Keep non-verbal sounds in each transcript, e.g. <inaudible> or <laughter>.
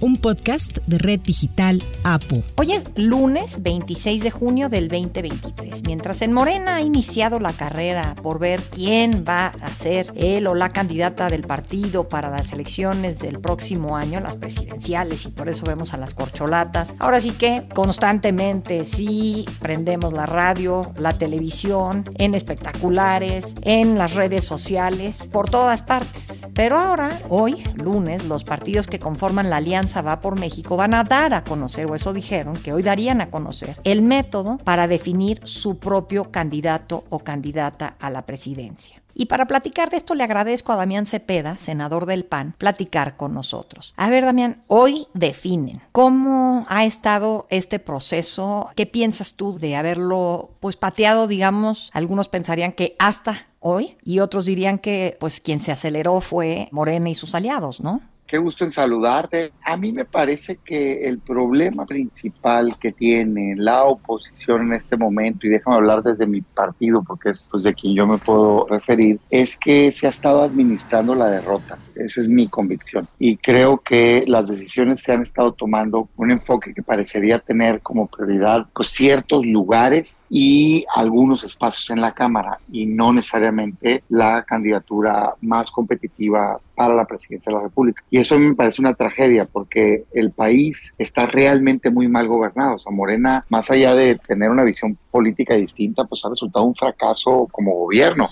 un podcast de Red Digital APO. Hoy es lunes 26 de junio del 2023. Mientras en Morena ha iniciado la carrera por ver quién va a ser él o la candidata del partido para las elecciones del próximo año, las presidenciales, y por eso vemos a las corcholatas. Ahora sí que constantemente sí prendemos la radio, la televisión, en espectaculares, en las redes sociales, por todas partes. Pero ahora, hoy, lunes, los partidos que conforman la alianza va por México van a dar a conocer, o eso dijeron, que hoy darían a conocer, el método para definir su propio candidato o candidata a la presidencia. Y para platicar de esto le agradezco a Damián Cepeda, senador del PAN, platicar con nosotros. A ver, Damián, hoy definen cómo ha estado este proceso. ¿Qué piensas tú de haberlo pues pateado, digamos? Algunos pensarían que hasta hoy y otros dirían que pues quien se aceleró fue Morena y sus aliados, ¿no? Qué gusto en saludarte. A mí me parece que el problema principal que tiene la oposición en este momento, y déjame hablar desde mi partido porque es pues, de quien yo me puedo referir, es que se ha estado administrando la derrota. Esa es mi convicción. Y creo que las decisiones se han estado tomando un enfoque que parecería tener como prioridad pues ciertos lugares y algunos espacios en la Cámara y no necesariamente la candidatura más competitiva para la presidencia de la República. Y eso me parece una tragedia porque el país está realmente muy mal gobernado. O sea, Morena, más allá de tener una visión política distinta, pues ha resultado un fracaso como gobierno.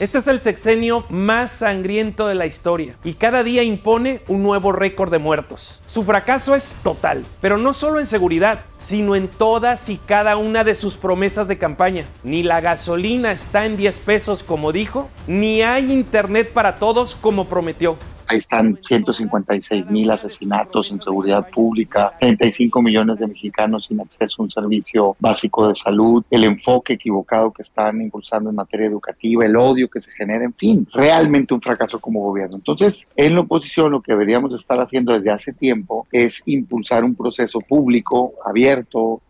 Este es el sexenio más sangriento de la historia y cada día impone un nuevo récord de muertos. Su fracaso es total, pero no solo en seguridad, sino en todas y cada una de sus promesas de campaña. Ni la gasolina está en 10 pesos como dijo, ni hay internet para todos como prometió. Ahí están 156 mil asesinatos en seguridad pública, 35 millones de mexicanos sin acceso a un servicio básico de salud, el enfoque equivocado que están impulsando en materia educativa, el odio que se genera, en fin, realmente un fracaso como gobierno. Entonces, en la oposición lo que deberíamos estar haciendo desde hace tiempo es impulsar un proceso público, abierto,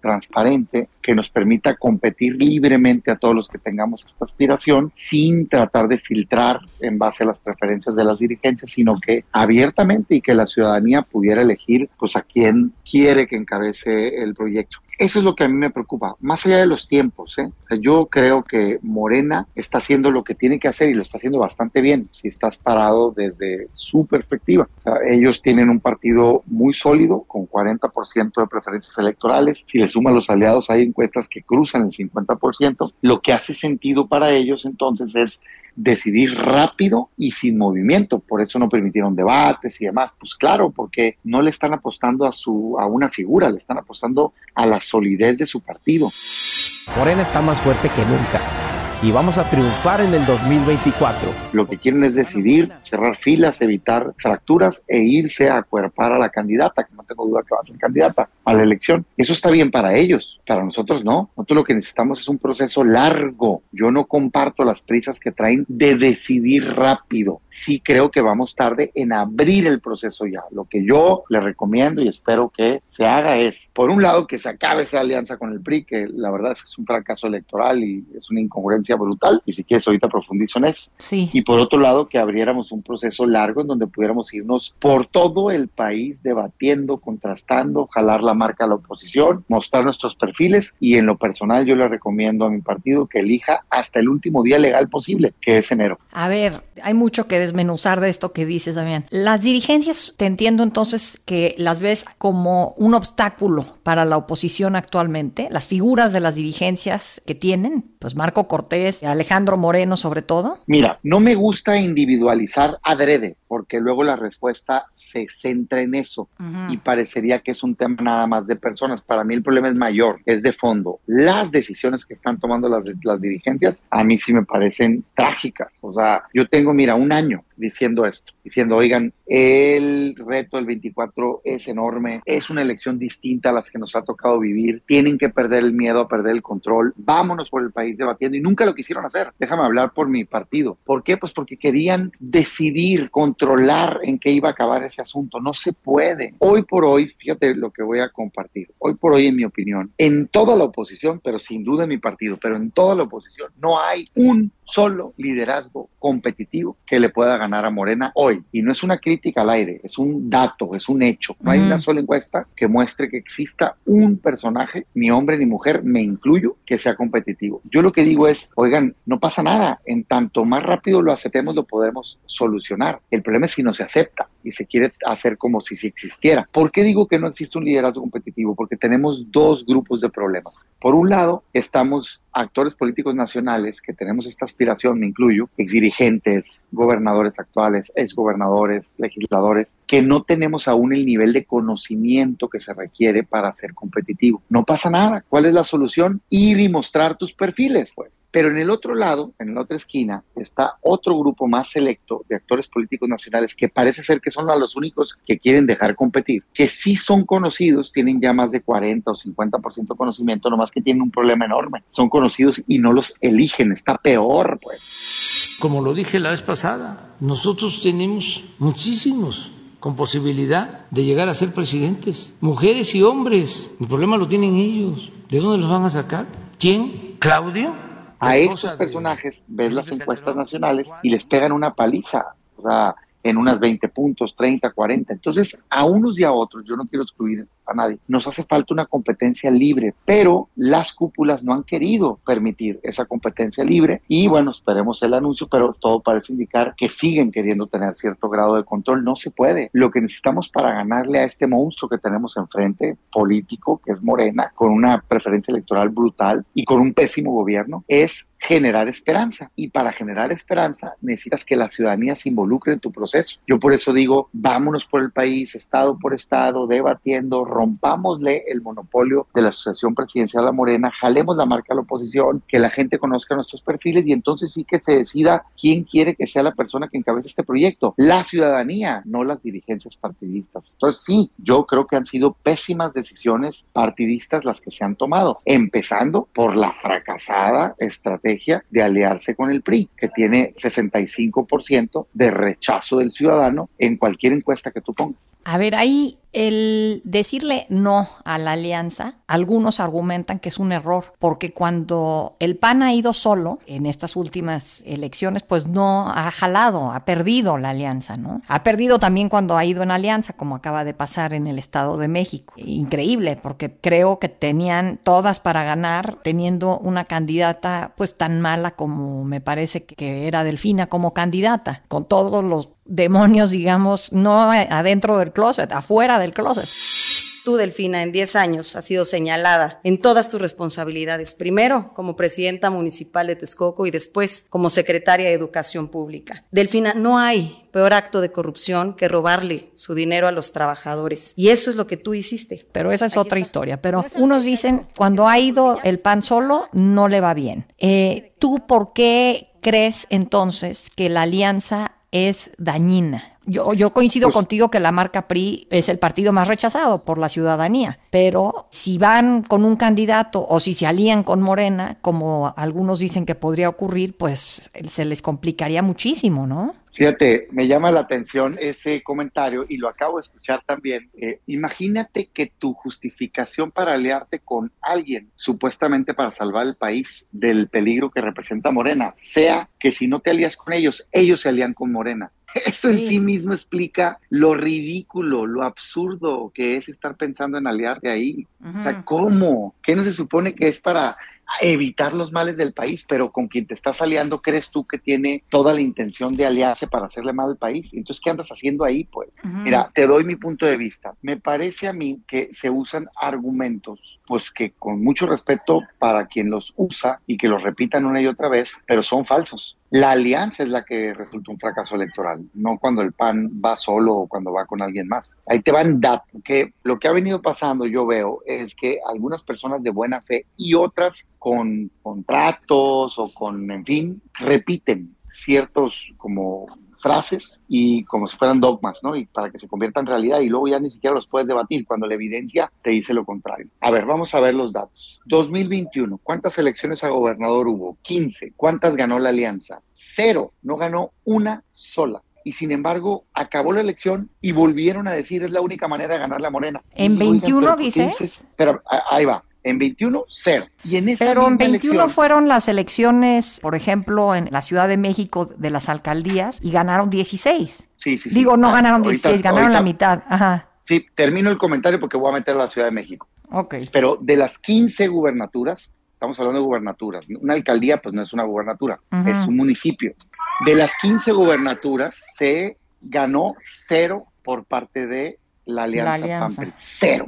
transparente, que nos permita competir libremente a todos los que tengamos esta aspiración sin tratar de filtrar en base a las preferencias de las dirigencias, sino que abiertamente y que la ciudadanía pudiera elegir pues a quién quiere que encabece el proyecto. Eso es lo que a mí me preocupa, más allá de los tiempos. ¿eh? yo creo que Morena está haciendo lo que tiene que hacer y lo está haciendo bastante bien, si estás parado desde su perspectiva. ellos tienen un partido muy sólido, con 40% de preferencias electorales. Si le suman los aliados, hay encuestas que cruzan el 50%. Lo que hace sentido para ellos entonces es decidir rápido y sin movimiento. Por eso no permitieron debates y demás. Pues claro, porque no le están apostando a, su, a una figura, le están apostando a la solidez de su partido. Morena está más fuerte que nunca y vamos a triunfar en el 2024. Lo que quieren es decidir, cerrar filas, evitar fracturas e irse a acuerpar a la candidata, que no tengo duda que va a ser candidata a la elección. Eso está bien para ellos, para nosotros no. Nosotros lo que necesitamos es un proceso largo. Yo no comparto las prisas que traen de decidir rápido. Sí creo que vamos tarde en abrir el proceso ya. Lo que yo le recomiendo y espero que se haga es, por un lado, que se acabe esa alianza con el PRI, que la verdad es que es un fracaso electoral y es una incongruencia brutal, y si quieres ahorita profundizo en eso. Sí. Y por otro lado, que abriéramos un proceso largo en donde pudiéramos irnos por todo el país debatiendo, contrastando, jalar la marca a la oposición, mostrar nuestros perfiles y en lo personal yo le recomiendo a mi partido que elija hasta el último día legal posible, que es enero. A ver, hay mucho que desmenuzar de esto que dices, Damián. Las dirigencias, te entiendo entonces que las ves como un obstáculo para la oposición actualmente, las figuras de las dirigencias que tienen, pues Marco Cortés, Alejandro Moreno sobre todo? Mira, no me gusta individualizar adrede, porque luego la respuesta se centra en eso y parecería que es un tema nada más de personas. Para mí el problema es mayor, es de fondo. Las decisiones que están tomando las, las dirigencias a mí sí me parecen trágicas. O sea, yo tengo, mira, un año diciendo esto, diciendo, oigan, el reto del 24 es enorme, es una elección distinta a las que nos ha tocado vivir, tienen que perder el miedo a perder el control, vámonos por el país debatiendo y nunca lo quisieron hacer. Déjame hablar por mi partido. ¿Por qué? Pues porque querían decidir con controlar en qué iba a acabar ese asunto. No se puede. Hoy por hoy, fíjate lo que voy a compartir. Hoy por hoy, en mi opinión, en toda la oposición, pero sin duda en mi partido, pero en toda la oposición, no hay un solo liderazgo competitivo que le pueda ganar a Morena hoy. Y no es una crítica al aire, es un dato, es un hecho. No hay una sola encuesta que muestre que exista un personaje, ni hombre ni mujer, me incluyo, que sea competitivo. Yo lo que digo es, oigan, no pasa nada. En tanto más rápido lo aceptemos, lo podemos solucionar. El problema es si no se acepta y se quiere hacer como si sí existiera. ¿Por qué digo que no existe un liderazgo competitivo? Porque tenemos dos grupos de problemas. Por un lado, estamos actores políticos nacionales que tenemos esta aspiración, me incluyo, exdirigentes, gobernadores actuales, exgobernadores, legisladores, que no tenemos aún el nivel de conocimiento que se requiere para ser competitivo. No pasa nada. ¿Cuál es la solución? Ir y mostrar tus perfiles, pues. Pero en el otro lado, en la otra esquina, está otro grupo más selecto de actores políticos nacionales que parece ser que son los únicos que quieren dejar competir, que sí son conocidos, tienen ya más de 40 o 50% de conocimiento, nomás que tienen un problema enorme. Son conocidos y no los eligen, está peor, pues. Como lo dije la vez pasada, nosotros tenemos muchísimos con posibilidad de llegar a ser presidentes, mujeres y hombres. El problema lo tienen ellos. ¿De dónde los van a sacar? ¿Quién? ¿Claudio? A estos personajes ves las encuestas nacionales y les pegan una paliza. O sea, en unas 20 puntos, 30, 40. Entonces, a unos y a otros, yo no quiero excluir nadie, nos hace falta una competencia libre, pero las cúpulas no han querido permitir esa competencia libre y bueno, esperemos el anuncio, pero todo parece indicar que siguen queriendo tener cierto grado de control. No se puede. Lo que necesitamos para ganarle a este monstruo que tenemos enfrente, político, que es Morena, con una preferencia electoral brutal y con un pésimo gobierno, es generar esperanza. Y para generar esperanza necesitas que la ciudadanía se involucre en tu proceso. Yo por eso digo, vámonos por el país, estado por estado, debatiendo, rompámosle el monopolio de la Asociación Presidencial La Morena, jalemos la marca a la oposición, que la gente conozca nuestros perfiles y entonces sí que se decida quién quiere que sea la persona que encabece este proyecto. La ciudadanía, no las dirigencias partidistas. Entonces sí, yo creo que han sido pésimas decisiones partidistas las que se han tomado, empezando por la fracasada estrategia de aliarse con el PRI, que tiene 65% de rechazo del ciudadano en cualquier encuesta que tú pongas. A ver, ahí el decirle no a la alianza, algunos argumentan que es un error, porque cuando el PAN ha ido solo en estas últimas elecciones, pues no ha jalado, ha perdido la alianza, ¿no? Ha perdido también cuando ha ido en alianza, como acaba de pasar en el Estado de México. Increíble, porque creo que tenían todas para ganar, teniendo una candidata pues tan mala como me parece que era Delfina como candidata, con todos los demonios, digamos, no adentro del closet, afuera del closet. Tú, Delfina, en 10 años has sido señalada en todas tus responsabilidades, primero como presidenta municipal de Texcoco y después como secretaria de Educación Pública. Delfina, no hay peor acto de corrupción que robarle su dinero a los trabajadores. Y eso es lo que tú hiciste. Pero esa es otra historia. Pero unos dicen, cuando ha ido el PAN solo, no le va bien. Eh, ¿Tú por qué crees entonces que la alianza es dañina. Yo, yo coincido pues contigo que la marca PRI es el partido más rechazado por la ciudadanía, pero si van con un candidato o si se alían con Morena, como algunos dicen que podría ocurrir, pues se les complicaría muchísimo, ¿no? Fíjate, me llama la atención ese comentario y lo acabo de escuchar también. Eh, imagínate que tu justificación para aliarte con alguien, supuestamente para salvar el país del peligro que representa Morena, sea que si no te alías con ellos, ellos se alían con Morena. <laughs> Eso en sí mismo explica lo ridículo, lo absurdo que es estar pensando en aliarte ahí. O sea, ¿cómo? ¿Qué no se supone que es para evitar los males del país, pero con quien te estás aliando, ¿crees tú que tiene toda la intención de aliarse para hacerle mal al país? Entonces, ¿qué andas haciendo ahí? Pues, mira, te doy mi punto de vista. Me parece a mí que se usan argumentos, pues que con mucho respeto para quien los usa y que los repitan una y otra vez, pero son falsos. La alianza es la que resulta un fracaso electoral, no cuando el PAN va solo o cuando va con alguien más. Ahí te van datos, que lo que ha venido pasando, yo veo, es que algunas personas de buena fe y otras con contratos o con, en fin, repiten ciertos como frases y como si fueran dogmas, ¿no? Y para que se conviertan en realidad y luego ya ni siquiera los puedes debatir cuando la evidencia te dice lo contrario. A ver, vamos a ver los datos. 2021, ¿cuántas elecciones a gobernador hubo? 15. ¿Cuántas ganó la alianza? Cero. No ganó una sola y sin embargo acabó la elección y volvieron a decir es la única manera de ganar la Morena. ¿En 21 dices? dices? Pero ahí va. En 21, cero. Y en esa Pero en 21 elección, fueron las elecciones, por ejemplo, en la Ciudad de México de las alcaldías y ganaron 16. Sí, sí, sí. Digo, no Ah, ganaron ahorita- 16, ganaron la mitad. Ajá. Sí, termino el comentario porque voy a meter a la Ciudad de México. Ok. Pero de las 15 gubernaturas, estamos hablando de gubernaturas, una alcaldía pues no es una gubernatura, es un municipio. De las 15 gubernaturas se ganó cero por parte de la Alianza, alianza. PAN-PRI, cero.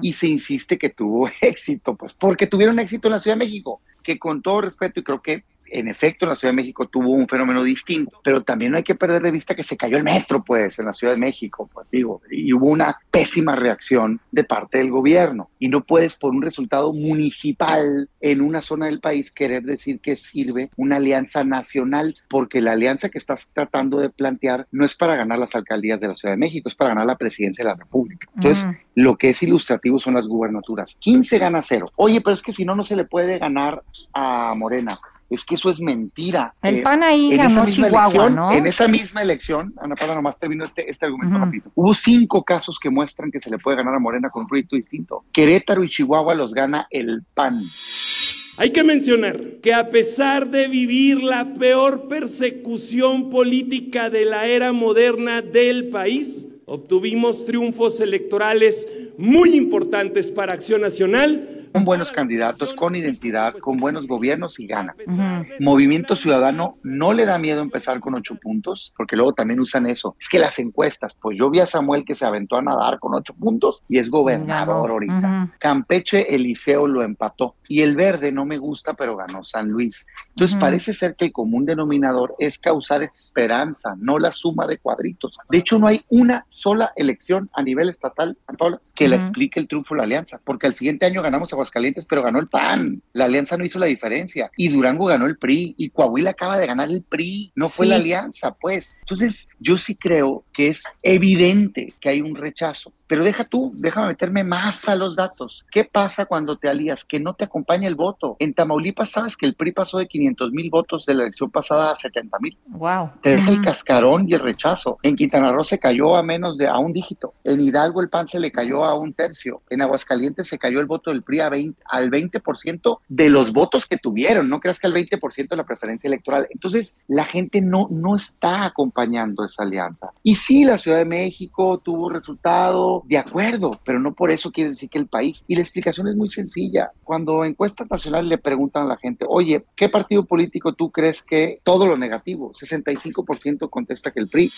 Y se insiste que tuvo <laughs> éxito, pues porque tuvieron éxito en la Ciudad de México, que con todo respeto, y creo que en efecto en la Ciudad de México tuvo un fenómeno distinto, pero también no hay que perder de vista que se cayó el metro, pues, en la Ciudad de México, pues digo, y hubo una pésima reacción de parte del gobierno. Y no puedes, por un resultado municipal en una zona del país, querer decir que sirve una alianza nacional, porque la alianza que estás tratando de plantear no es para ganar las alcaldías de la Ciudad de México, es para ganar la presidencia de la República. Entonces, Ujú. lo que es ilustrativo son las gubernaturas. 15 gana cero. Oye, pero es que si no, no se le puede ganar a Morena. Es que eso es mentira. El Eh, PAN ahí en esa ganó misma Chihuahua, elección, ¿no? En esa misma elección, Ana Paula, nomás termino este, este argumento rápido. Hubo cinco casos que muestran que se le puede ganar a Morena con un proyecto distinto. Querétaro y Chihuahua los gana el PAN. Hay que mencionar que a pesar de vivir la peor persecución política de la era moderna del país, obtuvimos triunfos electorales muy importantes para Acción Nacional. Con buenos candidatos, con identidad, con buenos gobiernos y gana. Ujú. Movimiento Ciudadano no le da miedo empezar con ocho puntos, porque luego también usan eso. Es que las encuestas, pues yo vi a Samuel que se aventó a nadar con ocho puntos y es gobernador ahorita. Ujú. Campeche, Eliseo lo empató. Y el verde no me gusta, pero ganó San Luis. Entonces Ujú. parece ser que el común denominador es causar esperanza, no la suma de cuadritos. De hecho, no hay una sola elección a nivel estatal, Paula, que la explique el triunfo de la alianza, porque al siguiente año ganamos Aguascalientes, pero ganó el PAN. La alianza no hizo la diferencia. Y Durango ganó el PRI, y Coahuila acaba de ganar el PRI. No fue Sí. la alianza, pues. Entonces, yo sí creo que es evidente que hay un rechazo. Pero deja tú, déjame meterme más a los datos. ¿Qué pasa cuando te alías? Que no te acompaña el voto. En Tamaulipas sabes que el PRI pasó de 500 mil votos de la elección pasada a 70 mil. Wow. Te deja el cascarón y el rechazo. En Quintana Roo se cayó a menos de a un dígito. En Hidalgo el PAN se le cayó a un tercio. En Aguascalientes se cayó el voto del PRI a 20, al 20% de los votos que tuvieron. No creas que al 20% de la preferencia electoral. Entonces la gente no, no está acompañando esa alianza. Y sí, la Ciudad de México tuvo de acuerdo, pero no por eso quiere decir que el país. Y la explicación es muy sencilla. Cuando encuestas nacionales le preguntan a la gente, oye, ¿qué partido político tú crees que todo lo negativo? 65% contesta que el PRI.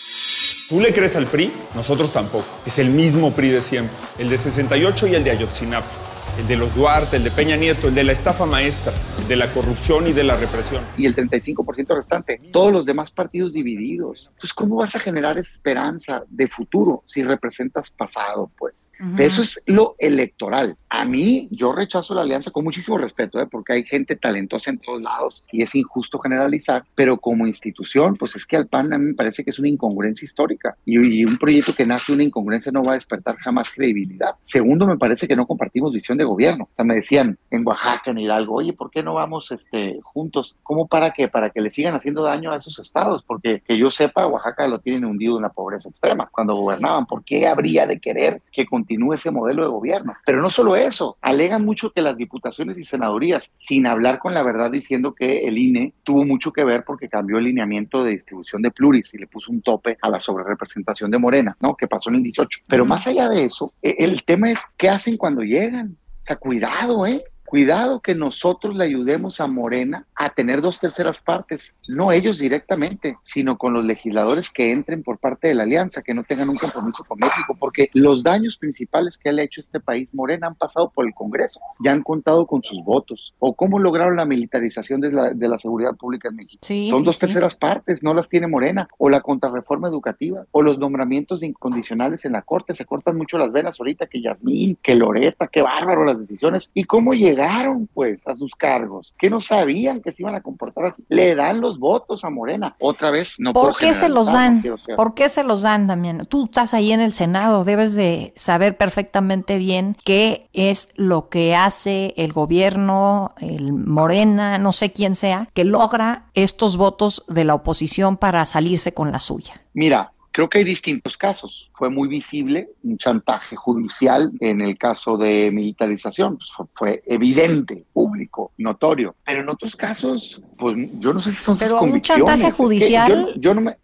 ¿Tú le crees al PRI? Nosotros tampoco. Es el mismo PRI de siempre. El de 68 y el de Ayotzinapa. El de los Duarte, el de Peña Nieto, el de la estafa maestra, el de la corrupción y de la represión. y el 35% restante, todos los demás partidos divididos. Entonces, ¿cómo vas a generar esperanza de futuro si representas pasado? Pues Ujú. eso es lo electoral. A mí, yo rechazo la alianza con muchísimo respeto, ¿eh? porque hay gente talentosa en todos lados y es injusto generalizar, pero como institución, pues es que al PAN a mí me parece que es una incongruencia histórica y, y un proyecto que nace de una incongruencia no va a despertar jamás credibilidad. Segundo, me parece que no compartimos visión de gobierno. O sea, me decían en Oaxaca, en Hidalgo, oye, ¿por qué no vamos este, juntos? ¿Cómo para qué? Para que le sigan haciendo daño a esos estados, porque que yo sepa, Oaxaca lo tienen hundido en la pobreza extrema cuando gobernaban. ¿Por qué habría de querer que continúe ese modelo de gobierno? Pero no solo eso, alegan mucho que las diputaciones y senadurías, sin hablar con la verdad, diciendo que el INE tuvo mucho que ver porque cambió el lineamiento de distribución de pluris y le puso un tope a la sobrerepresentación de Morena, ¿no? Que pasó en el 18. Pero más allá de eso, e- el tema es qué hacen cuando llegan. Sea, cuidado, ¿eh? Cuidado que nosotros le ayudemos a Morena a tener dos terceras partes, no ellos directamente, sino con los legisladores que entren por parte de la alianza, que no tengan un compromiso con México, porque los daños principales que le ha hecho este país Morena han pasado por el Congreso, ya han contado con sus votos, o cómo lograron la militarización de la, de la seguridad pública en México. Sí, Son sí, dos sí. terceras partes, no las tiene Morena, o la contrarreforma educativa, o los nombramientos incondicionales en la Corte, se cortan mucho las venas ahorita, que Yasmín, que Loreta, qué bárbaro las decisiones, y cómo llegar llegaron pues a sus cargos, que no sabían que se iban a comportar así, le dan los votos a Morena. Otra vez no ¿Por qué se los dan? ¿Por qué se los dan, Damián? Tú estás ahí en el Senado, debes de saber perfectamente bien qué es lo que hace el gobierno, el Morena, no sé quién sea, que logra estos votos de la oposición para salirse con la suya. Mira, Creo que hay distintos casos. Fue muy visible un chantaje judicial en el caso de militarización. Pues fue, evidente, público, notorio. Pero en otros casos, pues yo no sé si son Pero un chantaje judicial. yo, no me.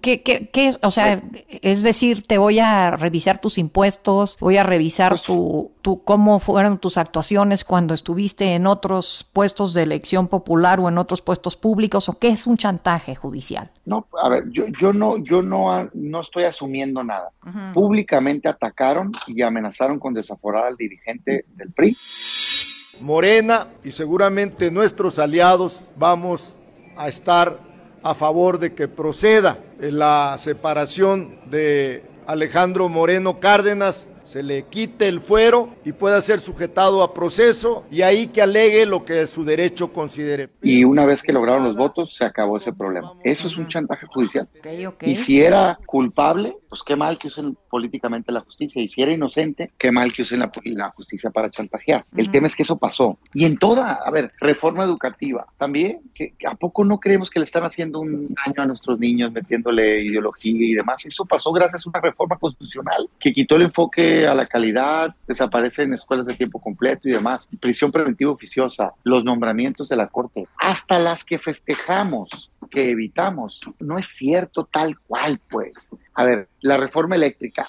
¿Qué, qué, qué, o sea, es decir, te voy a revisar tus impuestos, voy a revisar pues tu, tu, cómo fueron tus actuaciones cuando estuviste en otros puestos de elección popular o en otros puestos públicos, o qué es un chantaje judicial. No, a ver, yo, yo no, yo no, no estoy asumiendo nada. Públicamente atacaron y amenazaron con desaforar al dirigente del PRI. Morena y seguramente nuestros aliados vamos a estar a favor de que proceda la separación de Alejandro Moreno Cárdenas se le quite el fuero y pueda ser sujetado a proceso y ahí que alegue lo que su derecho considere. Y una vez que lograron los votos, se acabó ese problema. Eso es un chantaje judicial. Y si era culpable, pues qué mal que usen políticamente la justicia. Y si era inocente, qué mal que usen la, justicia para chantajear. El tema es que eso pasó. Y en toda, a ver, reforma educativa, también, que, ¿a poco no creemos que le están haciendo un daño a nuestros niños metiéndole ideología y demás? Eso pasó gracias a una reforma constitucional que quitó el enfoque a la calidad, desaparecen escuelas de tiempo completo y demás, prisión preventiva oficiosa, los nombramientos de la Corte, hasta las que festejamos, que evitamos. No es cierto tal cual, pues. A ver, la reforma eléctrica.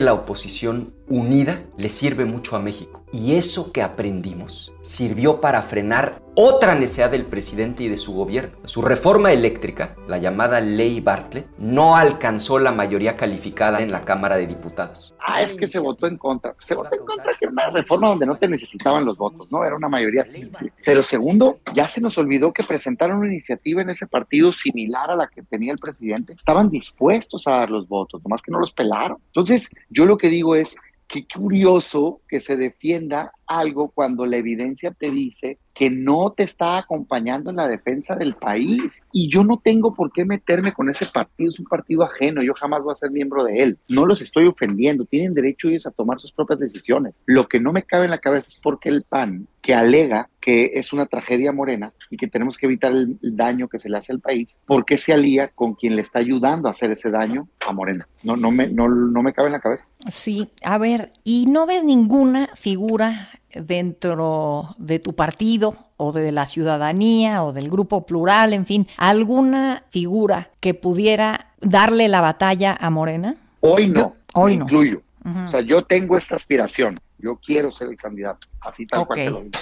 La oposición unida le sirve mucho a México. Y eso que aprendimos sirvió para frenar otra necesidad del presidente y de su gobierno. Su reforma eléctrica, la llamada ley Bartlett, no alcanzó la mayoría calificada en la Cámara de Diputados. Ah, es que se votó en contra. Se votó en contra que era una reforma donde no te necesitaban los votos, ¿no? Era una mayoría simple. Pero segundo, ya se nos olvidó que presentaron una iniciativa en ese partido similar a la que tenía el presidente. Estaban dispuestos a dar los votos, nomás que no los pelaron. Entonces, yo lo que digo es, qué curioso que se defienda algo cuando la evidencia te dice que no te está acompañando en la defensa del país. Y yo no tengo por qué meterme con ese partido, es un partido ajeno, yo jamás voy a ser miembro de él. No los estoy ofendiendo, tienen derecho ellos a tomar sus propias decisiones. Lo que no me cabe en la cabeza es porque el PAN, que alega que es una tragedia morena y que tenemos que evitar el, daño que se le hace al país, ¿por qué se alía con quien le está ayudando a hacer ese daño a Morena? No, no, me, no, no me cabe en la cabeza. Sí, a ver, ¿y no ves ninguna figura dentro de tu partido o de la ciudadanía o del grupo plural, en fin, alguna figura que pudiera darle la batalla a Morena? Hoy no, hoy no. incluyo. O sea, yo tengo esta aspiración, yo quiero ser el candidato, así tal cual te lo digo.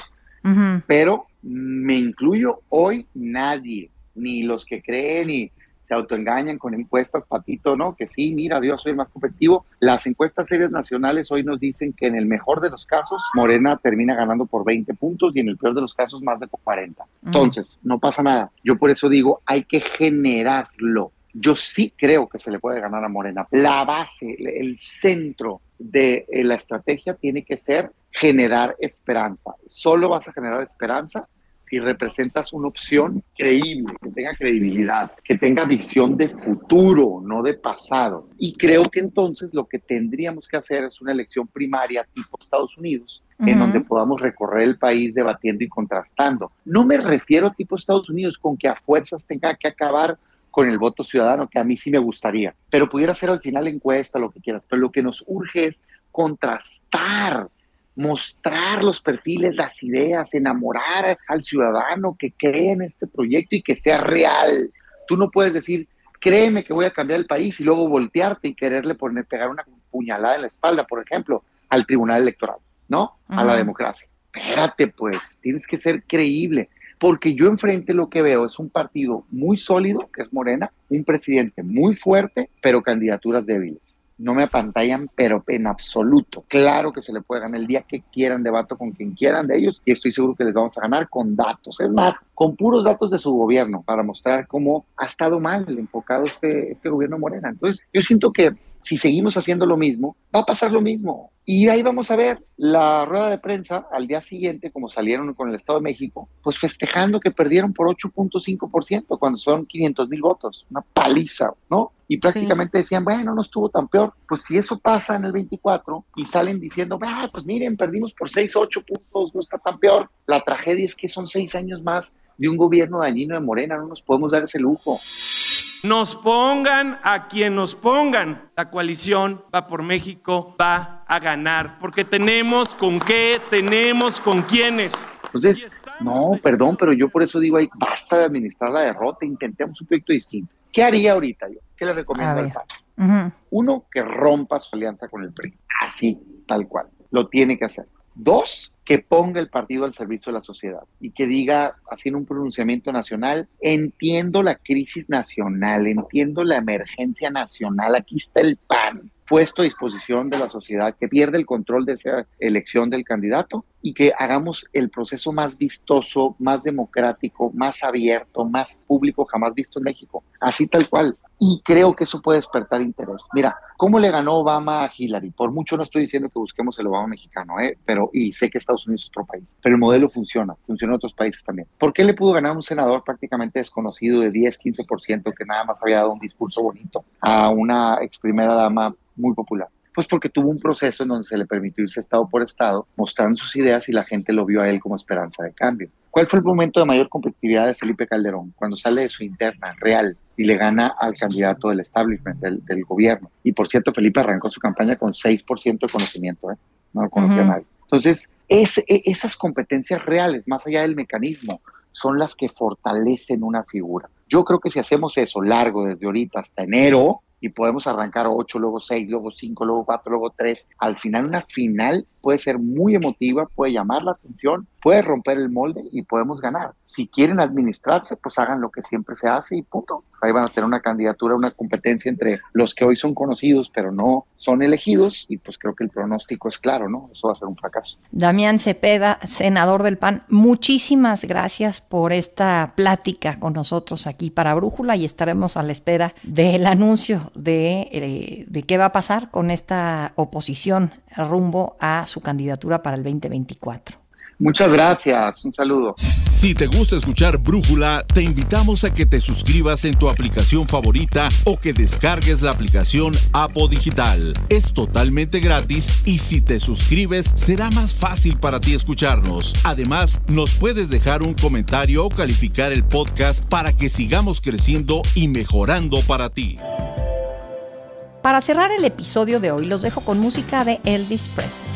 Pero me incluyo hoy nadie, ni los que creen, ni se autoengañan con encuestas, Patito, ¿no? Que sí, mira, Dios, soy más competitivo. Las encuestas serias nacionales hoy nos dicen que en el mejor de los casos, Morena termina ganando por 20 puntos y en el peor de los casos más de 40. Entonces, no pasa nada. Yo por eso digo, hay que generarlo. Yo sí creo que se le puede ganar a Morena. La base, el centro de eh, la estrategia tiene que ser generar esperanza. Solo vas a generar esperanza si representas una opción creíble, que tenga credibilidad, que tenga visión de futuro, no de pasado. Y creo que entonces lo que tendríamos que hacer es una elección primaria tipo Estados Unidos, en donde podamos recorrer el país debatiendo y contrastando. No me refiero tipo Estados Unidos con que a fuerzas tenga que acabar con el voto ciudadano, que a mí sí me gustaría, pero pudiera ser al final encuesta, lo que quieras, pero lo que nos urge es contrastar mostrar los perfiles, las ideas, enamorar al ciudadano que cree en este proyecto y que sea real. Tú no puedes decir, créeme que voy a cambiar el país y luego voltearte y quererle poner, pegar una puñalada en la espalda, por ejemplo, al Tribunal Electoral, ¿no? A la democracia. Espérate, pues, tienes que ser creíble. Porque yo enfrente lo que veo es un partido muy sólido, que es Morena, un presidente muy fuerte, pero candidaturas débiles no me apantallan, pero en absoluto. Claro que se le puede ganar el día que quieran, debato con quien quieran de ellos y estoy seguro que les vamos a ganar con datos. Es más, con puros datos de su gobierno para mostrar cómo ha estado mal enfocado este, este gobierno Morena. Entonces, yo siento que Si seguimos haciendo lo mismo, va a pasar lo mismo. Y ahí vamos a ver la rueda de prensa al día siguiente, como salieron con el Estado de México, pues festejando que perdieron por 8.5% cuando son 500 mil votos. Una paliza, ¿no? Y prácticamente decían, bueno, no estuvo tan peor. Pues si eso pasa en el 24 y salen diciendo, ah, pues miren, perdimos por 6, 8 puntos, no está tan peor. La tragedia es que son seis años más de un gobierno dañino de Morena, no nos podemos dar ese lujo. Nos pongan a quien nos pongan. La coalición va por México, va a ganar, porque tenemos con qué, tenemos con quiénes. Entonces, no, perdón, pero yo por eso digo ahí, basta de administrar la derrota, intentemos un proyecto distinto. ¿Qué haría ahorita yo? ¿Qué le recomiendo al PAN? Uno, que rompa su alianza con el PRI, así, tal cual. Lo tiene que hacer. Dos, que ponga el partido al servicio de la sociedad y que diga, haciendo un pronunciamiento nacional, entiendo la crisis nacional, entiendo la emergencia nacional, aquí está el PAN puesto a disposición de la sociedad, que pierde el control de esa elección del candidato y que hagamos el proceso más vistoso, más democrático, más abierto, más público jamás visto en México. Así tal cual. Y creo que eso puede despertar interés. Mira, ¿cómo le ganó Obama a Hillary? Por mucho no estoy diciendo que busquemos el Obama mexicano, ¿eh? pero, y sé que Estados Unidos es otro país, pero el modelo funciona, funciona en otros países también. ¿Por qué le pudo ganar un senador prácticamente desconocido de 10, 15% que nada más había dado un discurso bonito a una ex primera dama muy popular? Pues porque tuvo un proceso en donde se le permitió irse estado por estado, mostrando sus ideas y la gente lo vio a él como esperanza de cambio. ¿Cuál fue el momento de mayor competitividad de Felipe Calderón? Cuando sale de su interna real y le gana al candidato del establishment, del, gobierno. Y por cierto, Felipe arrancó su campaña con 6% de conocimiento, ¿eh? no lo conocía nadie. Entonces, es, e, esas competencias reales, más allá del mecanismo, son las que fortalecen una figura. Yo creo que si hacemos eso largo desde ahorita hasta enero, y podemos arrancar 8, luego 6, luego 5, luego 4, luego 3. Al final, una final puede ser muy emotiva, puede llamar la atención, puede romper el molde y podemos ganar. Si quieren administrarse, pues hagan lo que siempre se hace y punto. Ahí van a tener una candidatura, una competencia entre los que hoy son conocidos pero no son elegidos y pues creo que el pronóstico es claro, ¿no? Eso va a ser un fracaso. Damián Cepeda, senador del PAN, muchísimas gracias por esta plática con nosotros aquí para Brújula y estaremos a la espera del anuncio de, eh, de qué va a pasar con esta oposición rumbo a su candidatura para el 2024. Muchas gracias, un saludo. Si te gusta escuchar Brújula, te invitamos a que te suscribas en tu aplicación favorita o que descargues la aplicación Apo Digital. Es totalmente gratis y si te suscribes será más fácil para ti escucharnos. Además, nos puedes dejar un comentario o calificar el podcast para que sigamos creciendo y mejorando para ti. Para cerrar el episodio de hoy, los dejo con música de Elvis Presley.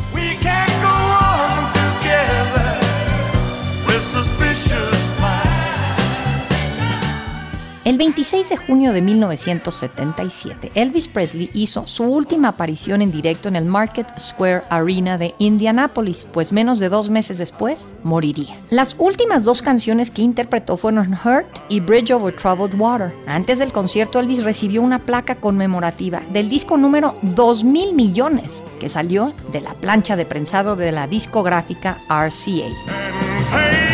El 26 de junio de 1977, Elvis Presley hizo su última aparición en directo en el Market Square Arena de Indianapolis, pues menos de dos meses después moriría. Las últimas dos canciones que interpretó fueron Hurt y Bridge Over Troubled Water. Antes del concierto, Elvis recibió una placa conmemorativa del disco número 2 mil millones, que salió de la plancha de prensado de la discográfica RCA.